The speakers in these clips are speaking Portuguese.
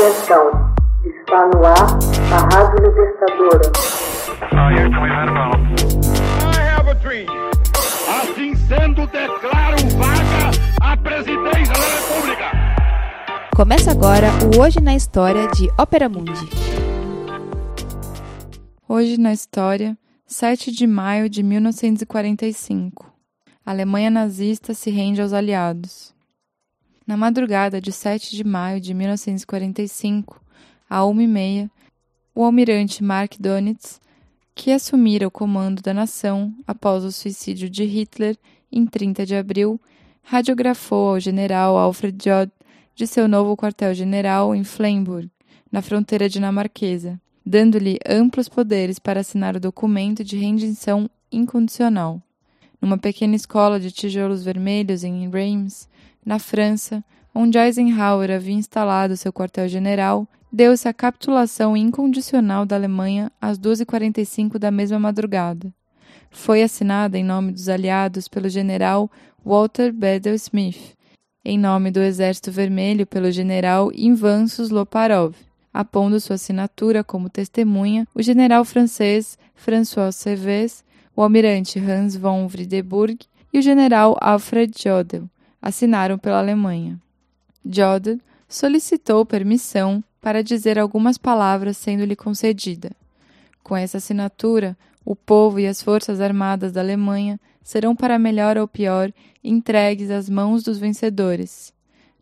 Atenção, está no ar a Rádio Libertadora. Assim sendo, declaro vaga a presidência da República. Começa agora o Hoje na História de Ópera Mundi. Hoje na História, 7 de maio de 1945. A Alemanha nazista se rende aos aliados. Na madrugada de 7 de maio de 1945, à 1h30, o almirante Mark Donitz, que assumira o comando da nação após o suicídio de Hitler em 30 de abril, radiografou ao general Alfred Jod de seu novo quartel-general em Flemburg, na fronteira dinamarquesa, dando-lhe amplos poderes para assinar o documento de rendição incondicional. Numa pequena escola de tijolos vermelhos em Reims, na França, onde Eisenhower havia instalado seu quartel-general, deu-se a capitulação incondicional da Alemanha às 12h45 da mesma madrugada. Foi assinada em nome dos aliados pelo general Walter Bedell Smith, em nome do Exército Vermelho pelo general Invansus Loparov, apondo sua assinatura como testemunha o general francês François Cevez, o almirante Hans von Friedeburg e o general Alfred Jodl, assinaram pela Alemanha. Jodl solicitou permissão para dizer algumas palavras sendo-lhe concedida. Com essa assinatura, o povo e as forças armadas da Alemanha serão, para melhor ou pior, entregues às mãos dos vencedores.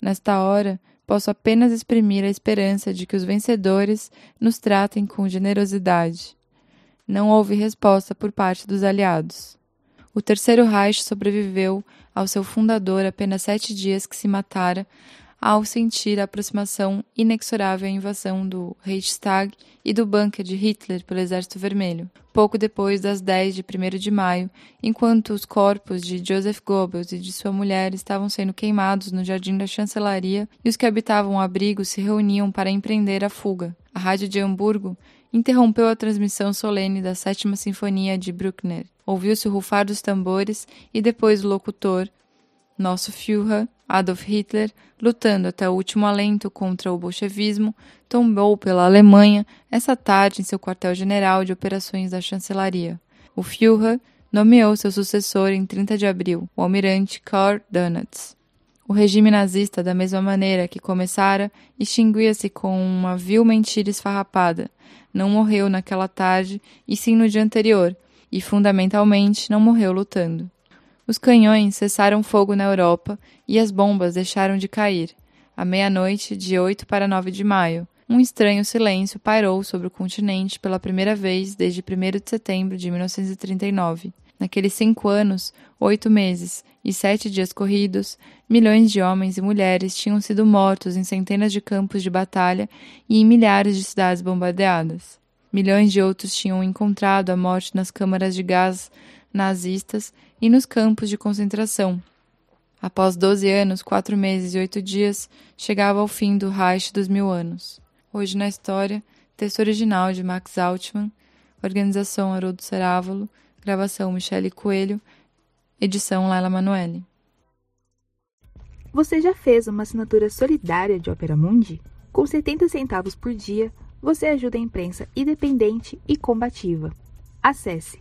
Nesta hora, posso apenas exprimir a esperança de que os vencedores nos tratem com generosidade. Não houve resposta por parte dos aliados. O Terceiro Reich sobreviveu ao seu fundador apenas sete dias que se matara ao sentir a aproximação inexorável à invasão do Reichstag e do bunker de Hitler pelo Exército Vermelho, pouco depois das 10 de 1 de maio, enquanto os corpos de Joseph Goebbels e de sua mulher estavam sendo queimados no jardim da chancelaria e os que habitavam o abrigo se reuniam para empreender a fuga. A rádio de Hamburgo interrompeu a transmissão solene da Sétima Sinfonia de Bruckner. Ouviu-se o rufar dos tambores e depois o locutor, nosso Führer, Adolf Hitler, lutando até o último alento contra o bolchevismo, tombou pela Alemanha essa tarde em seu quartel-general de operações da chancelaria. O Führer nomeou seu sucessor em 30 de abril, o almirante Karl Donitz. O regime nazista, da mesma maneira que começara, extinguia-se com uma vil mentira esfarrapada. Não morreu naquela tarde, e sim no dia anterior, e fundamentalmente não morreu lutando. Os canhões cessaram fogo na Europa e as bombas deixaram de cair. À meia-noite, de 8 para 9 de maio, um estranho silêncio pairou sobre o continente pela primeira vez desde 1 de setembro de 1939. Naqueles cinco anos, oito meses e sete dias corridos, milhões de homens e mulheres tinham sido mortos em centenas de campos de batalha e em milhares de cidades bombardeadas. Milhões de outros tinham encontrado a morte nas câmaras de gás nazistas e nos campos de concentração. Após 12 anos, 4 meses e 8 dias, chegava ao fim do Reich dos Mil Anos. Hoje na História, texto original de Max Altman, organização Haroldo Cerávolo, gravação Michele Coelho, edição Laila Manoeli. Você já fez uma assinatura solidária de Opera Mundi? Com 70 centavos por dia, você ajuda a imprensa independente e combativa. Acesse